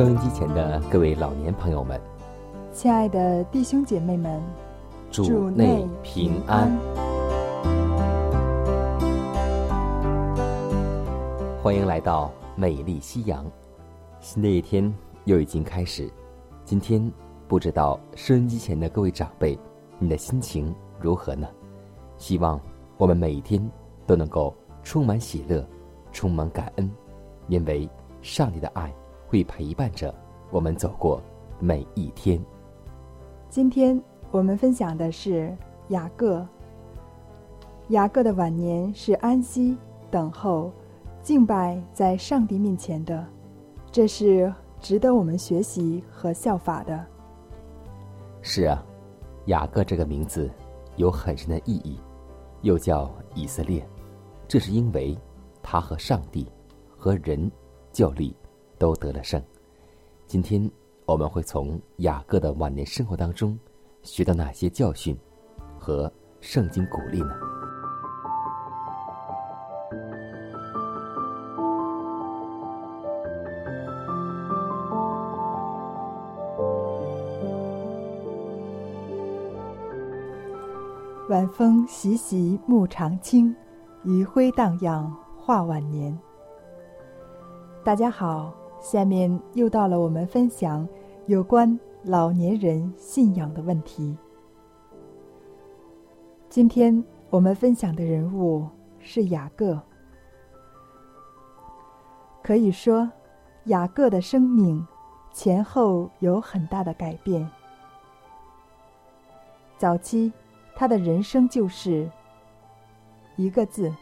收音机前的各位老年朋友们，亲爱的弟兄姐妹们，主内平安！欢迎来到美丽夕阳。新的一天又已经开始，今天不知道收音机前的各位长辈，你的心情如何呢？希望我们每一天都能够充满喜乐，充满感恩，因为上帝的爱。会陪伴着我们走过每一天。今天我们分享的是雅各。雅各的晚年是安息、等候、敬拜在上帝面前的，这是值得我们学习和效法的。是啊，雅各这个名字有很深的意义，又叫以色列，这是因为他和上帝和人较力。都得了胜。今天我们会从雅各的晚年生活当中学到哪些教训和圣经鼓励呢？晚风习习暮长青，余晖荡漾画晚年。大家好。下面又到了我们分享有关老年人信仰的问题。今天我们分享的人物是雅各。可以说，雅各的生命前后有很大的改变。早期，他的人生就是一个字：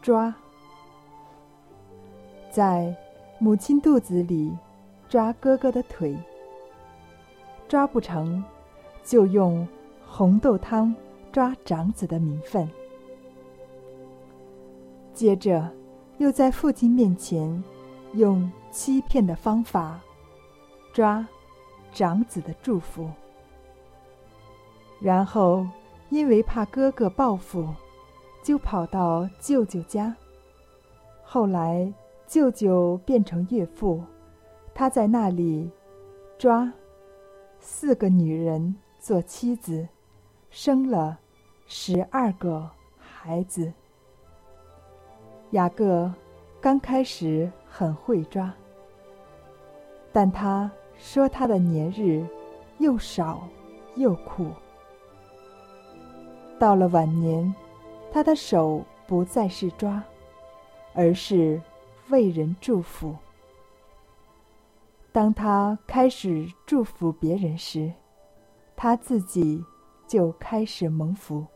抓。在母亲肚子里抓哥哥的腿，抓不成，就用红豆汤抓长子的名分。接着，又在父亲面前用欺骗的方法抓长子的祝福。然后，因为怕哥哥报复，就跑到舅舅家。后来。舅舅变成岳父，他在那里抓四个女人做妻子，生了十二个孩子。雅各刚开始很会抓，但他说他的年日又少又苦。到了晚年，他的手不再是抓，而是。为人祝福。当他开始祝福别人时，他自己就开始蒙福。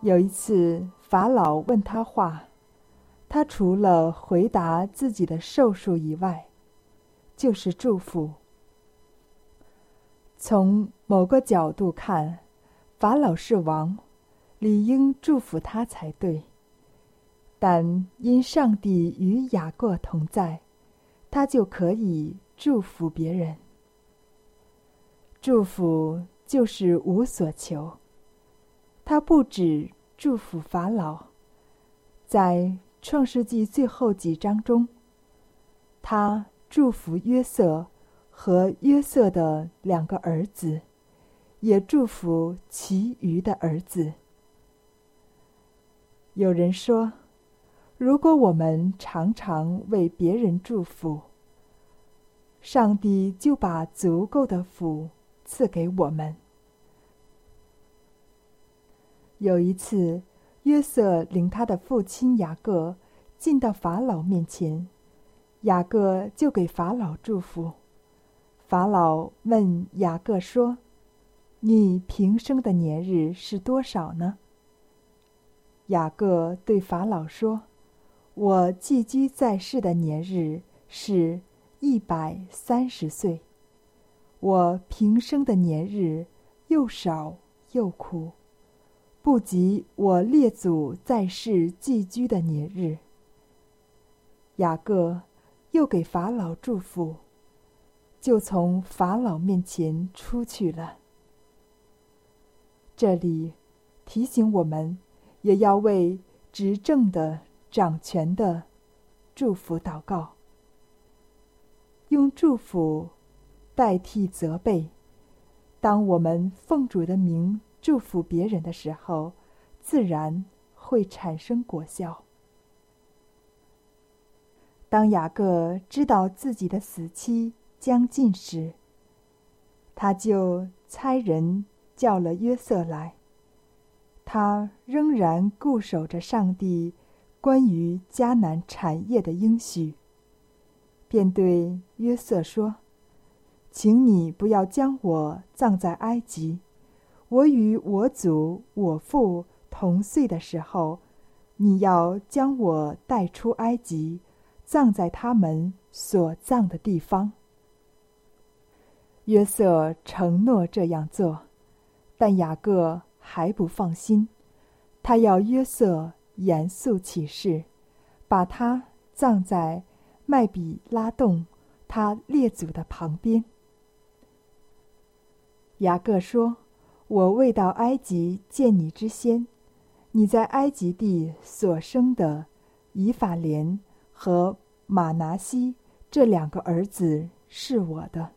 有一次，法老问他话，他除了回答自己的寿数以外，就是祝福。从某个角度看，法老是王，理应祝福他才对。但因上帝与雅各同在，他就可以祝福别人。祝福就是无所求。他不止祝福法老，在创世纪最后几章中，他祝福约瑟和约瑟的两个儿子，也祝福其余的儿子。有人说。如果我们常常为别人祝福，上帝就把足够的福赐给我们。有一次，约瑟领他的父亲雅各进到法老面前，雅各就给法老祝福。法老问雅各说：“你平生的年日是多少呢？”雅各对法老说：“我寄居在世的年日是一百三十岁。我平生的年日又少又苦，不及我列祖在世寄居的年日。”雅各又给法老祝福，就从法老面前出去了。这里提醒我们。也要为执政的、掌权的祝福祷告，用祝福代替责备。当我们奉主的名祝福别人的时候，自然会产生果效。当雅各知道自己的死期将近时，他就差人叫了约瑟来。他仍然固守着上帝关于迦南产业的应许，便对约瑟说：“请你不要将我葬在埃及。我与我祖我父同岁的时候，你要将我带出埃及，葬在他们所葬的地方。”约瑟承诺这样做，但雅各。还不放心，他要约瑟严肃起誓，把他葬在麦比拉洞他列祖的旁边。雅各说：“我未到埃及见你之先，你在埃及地所生的以法莲和马拿西这两个儿子是我的，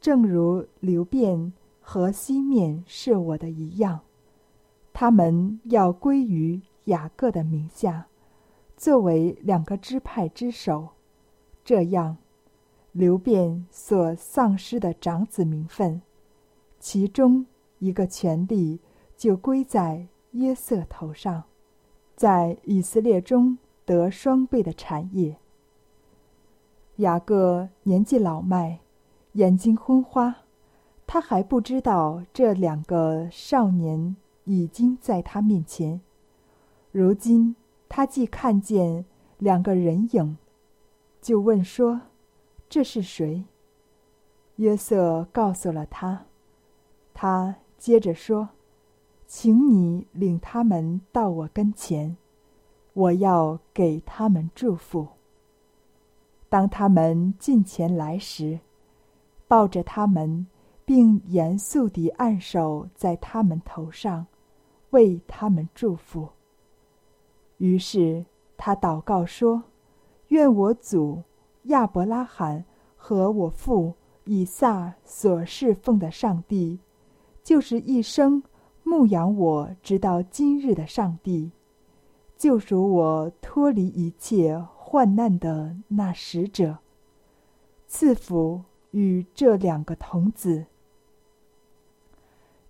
正如流便。”和西面是我的一样，他们要归于雅各的名下，作为两个支派之首。这样，流变所丧失的长子名分，其中一个权利就归在约瑟头上，在以色列中得双倍的产业。雅各年纪老迈，眼睛昏花。他还不知道这两个少年已经在他面前。如今他既看见两个人影，就问说：“这是谁？”约瑟告诉了他。他接着说：“请你领他们到我跟前，我要给他们祝福。”当他们近前来时，抱着他们。并严肃地按手在他们头上，为他们祝福。于是他祷告说：“愿我祖亚伯拉罕和我父以撒所侍奉的上帝，就是一生牧养我直到今日的上帝，救赎我脱离一切患难的那使者，赐福与这两个童子。”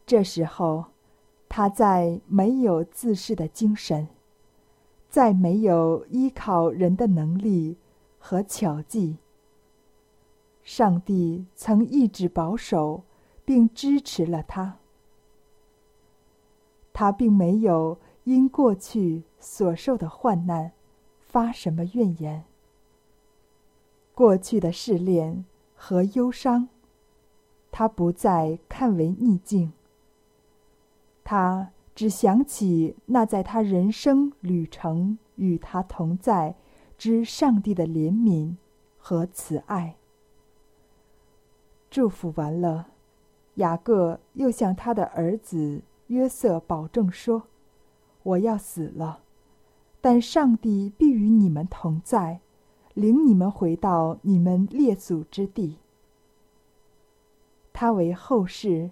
这时候，他在没有自恃的精神，在没有依靠人的能力和巧计。上帝曾一直保守并支持了他，他并没有因过去所受的患难发什么怨言。过去的试炼和忧伤，他不再看为逆境。他只想起那在他人生旅程与他同在之上帝的怜悯和慈爱。祝福完了，雅各又向他的儿子约瑟保证说：“我要死了，但上帝必与你们同在，领你们回到你们列祖之地。”他为后世。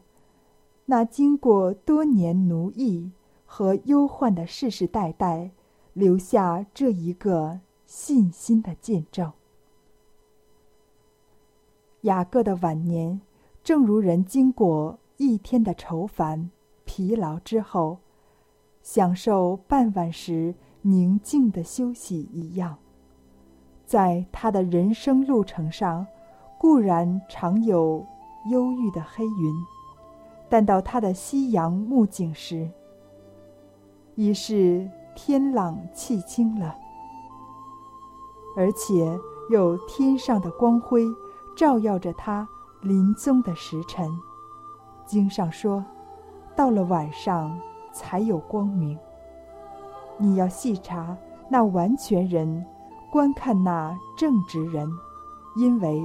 那经过多年奴役和忧患的世世代代留下这一个信心的见证。雅各的晚年，正如人经过一天的愁烦、疲劳之后，享受傍晚时宁静的休息一样。在他的人生路程上，固然常有忧郁的黑云，但到他的夕阳暮景时，已是天朗气清了，而且有天上的光辉。照耀着他临终的时辰，经上说，到了晚上才有光明。你要细查那完全人，观看那正直人，因为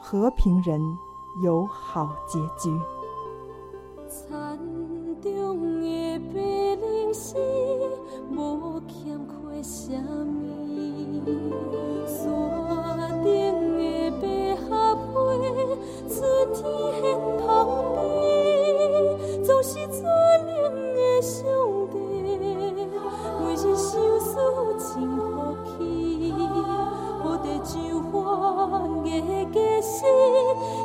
和平人有好结局。天现旁边，总是全能的上帝，每日相思真福气，好地就花的假释，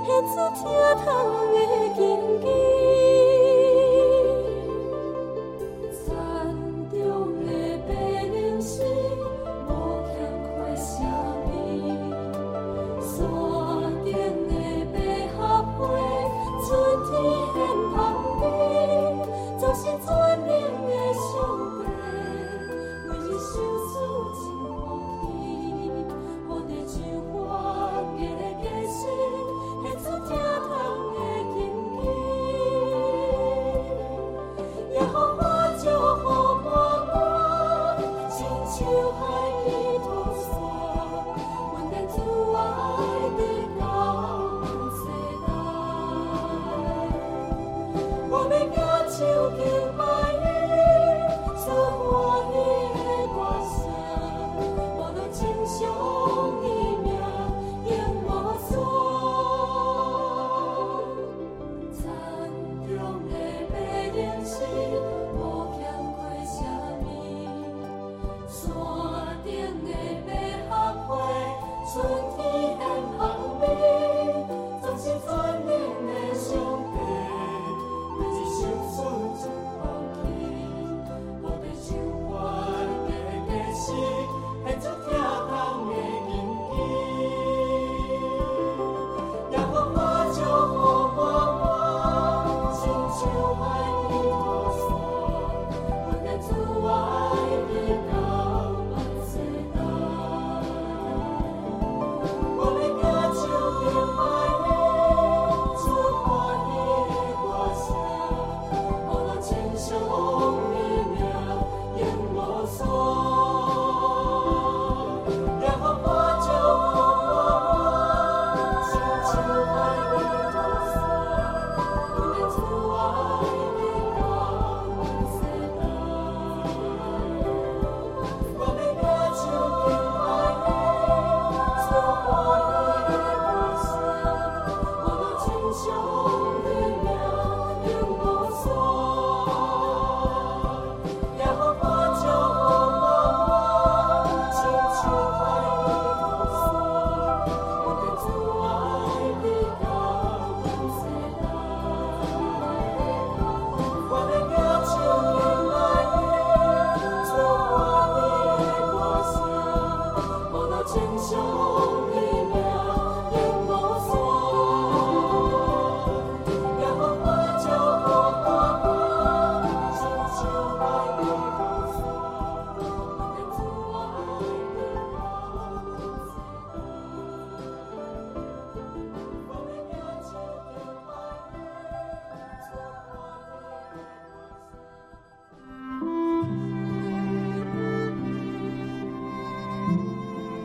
献出疼痛的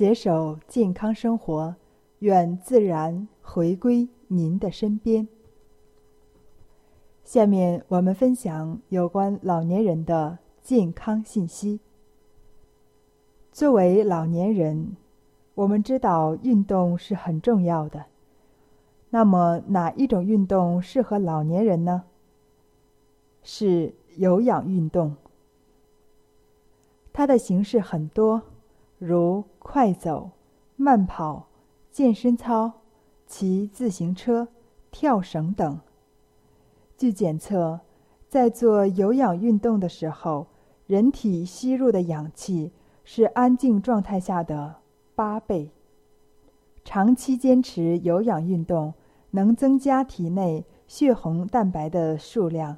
携手健康生活，愿自然回归您的身边。下面我们分享有关老年人的健康信息。作为老年人，我们知道运动是很重要的。那么，哪一种运动适合老年人呢？是有氧运动。它的形式很多。如快走、慢跑、健身操、骑自行车、跳绳等。据检测，在做有氧运动的时候，人体吸入的氧气是安静状态下的八倍。长期坚持有氧运动，能增加体内血红蛋白的数量，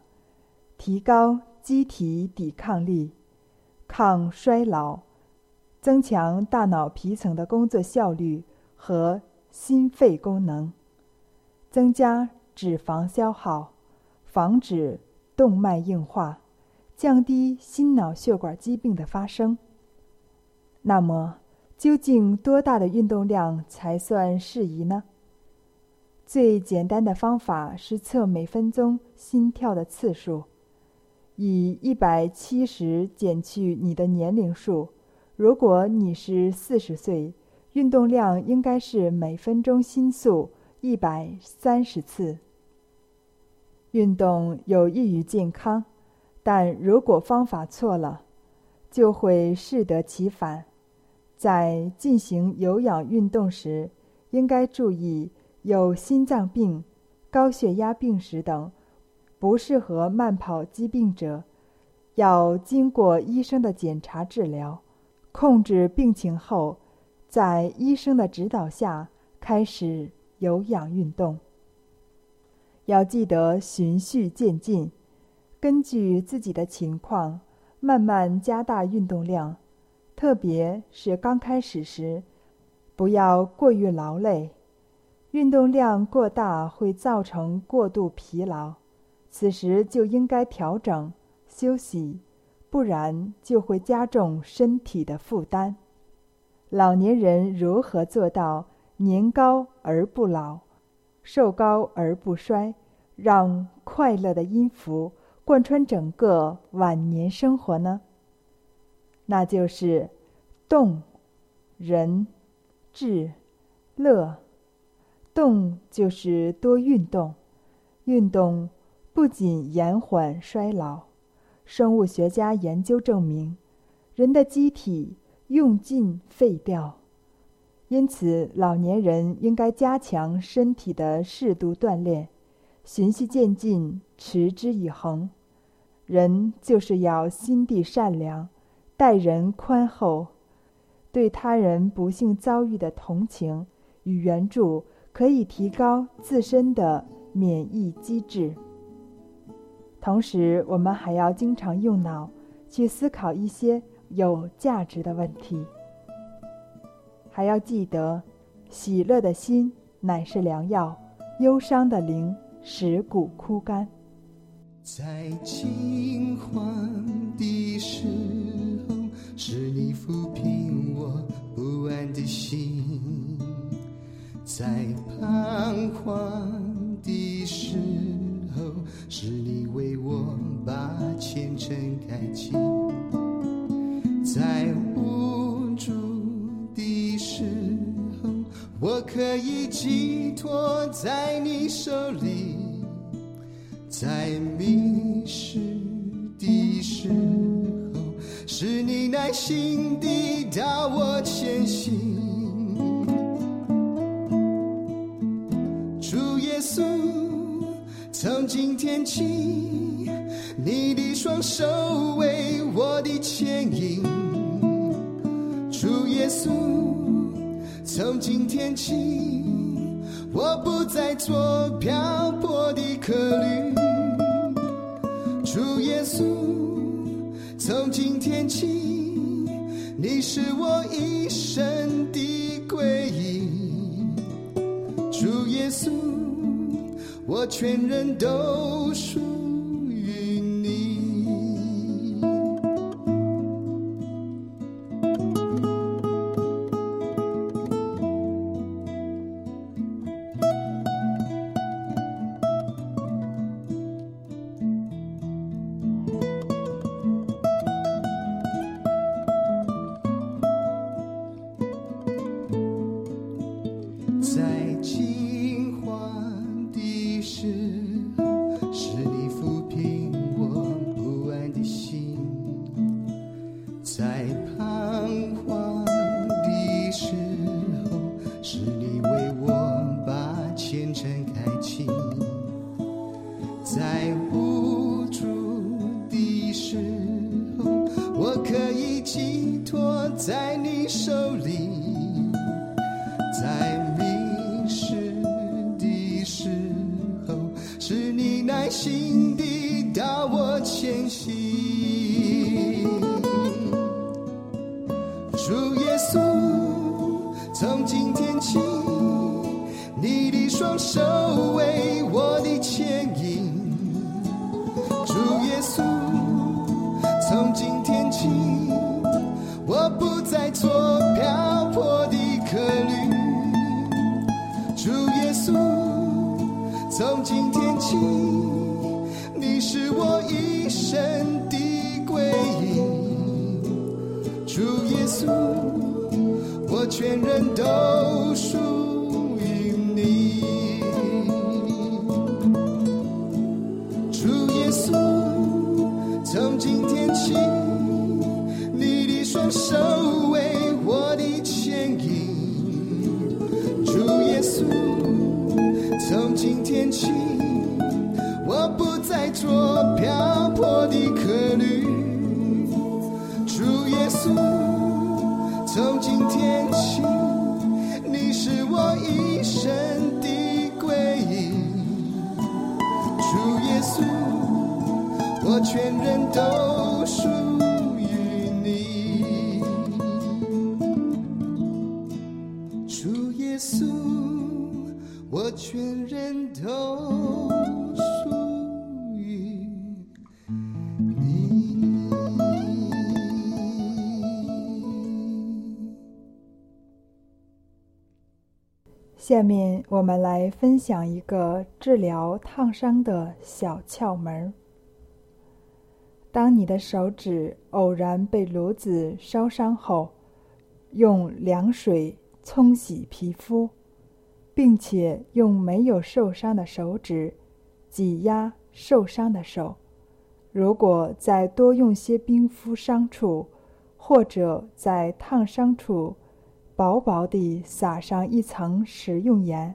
提高机体抵抗力，抗衰老。增强大脑皮层的工作效率和心肺功能，增加脂肪消耗，防止动脉硬化，降低心脑血管疾病的发生。那么，究竟多大的运动量才算适宜呢？最简单的方法是测每分钟心跳的次数，以一百七十减去你的年龄数。如果你是四十岁，运动量应该是每分钟心速一百三十次。运动有益于健康，但如果方法错了，就会适得其反。在进行有氧运动时，应该注意有心脏病、高血压病史等不适合慢跑疾病者，要经过医生的检查治疗。控制病情后，在医生的指导下开始有氧运动。要记得循序渐进，根据自己的情况慢慢加大运动量，特别是刚开始时，不要过于劳累。运动量过大会造成过度疲劳，此时就应该调整休息。不然就会加重身体的负担。老年人如何做到年高而不老，寿高而不衰，让快乐的音符贯穿整个晚年生活呢？那就是动、人、智、乐。动就是多运动，运动不仅延缓衰老。生物学家研究证明，人的机体用尽废掉，因此老年人应该加强身体的适度锻炼，循序渐进，持之以恒。人就是要心地善良，待人宽厚，对他人不幸遭遇的同情与援助，可以提高自身的免疫机制。同时，我们还要经常用脑去思考一些有价值的问题。还要记得，喜乐的心乃是良药，忧伤的灵使骨枯干。在惊慌的时候，是你抚平我不安的心；在彷徨的时候，是你为我把前程开启，在无助的时候，我可以寄托在你手里；在迷失的时候，是你耐心地导我前行。起，你的双手为我的牵引。主耶稣，从今天起，我不再做漂泊的客旅。主耶稣，从今天起，你是我一生的归依。主耶稣，我全人都属在从今天起，你是我一生的归依。主耶稣，我全人都属说漂泊的客旅。主耶稣，从今天起，你是我一生的归依。主耶稣，我全人都属于你。主耶稣，我全人都下面我们来分享一个治疗烫伤的小窍门。当你的手指偶然被炉子烧伤后，用凉水冲洗皮肤，并且用没有受伤的手指挤压受伤的手。如果再多用些冰敷伤处，或者在烫伤处薄薄地撒上一层食用盐，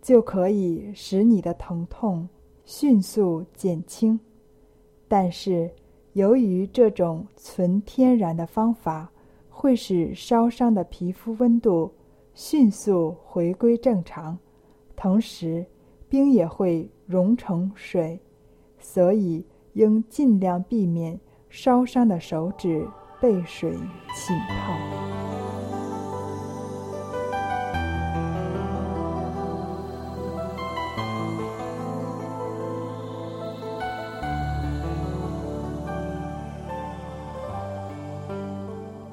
就可以使你的疼痛迅速减轻。但是，由于这种纯天然的方法会使烧伤的皮肤温度迅速回归正常，同时冰也会融成水，所以应尽量避免烧伤的手指被水浸泡。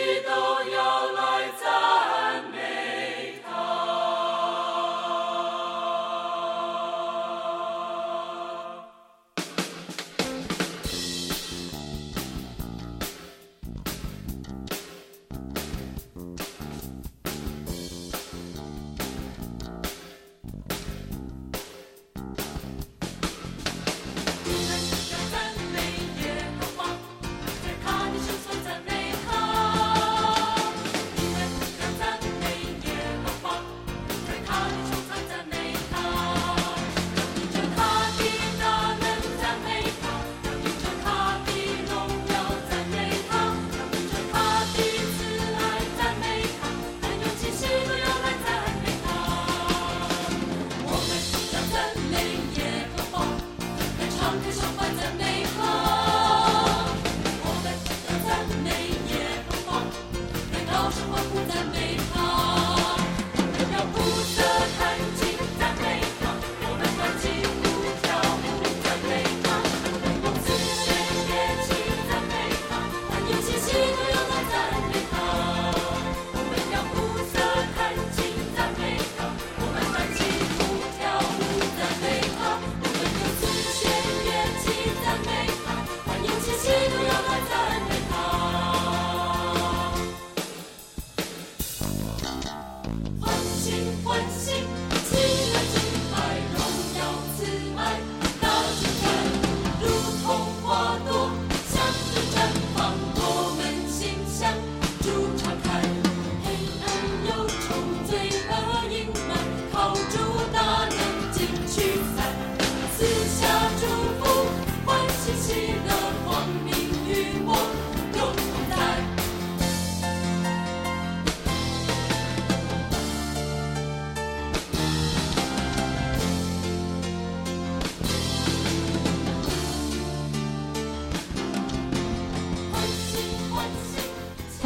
Dido, your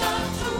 start to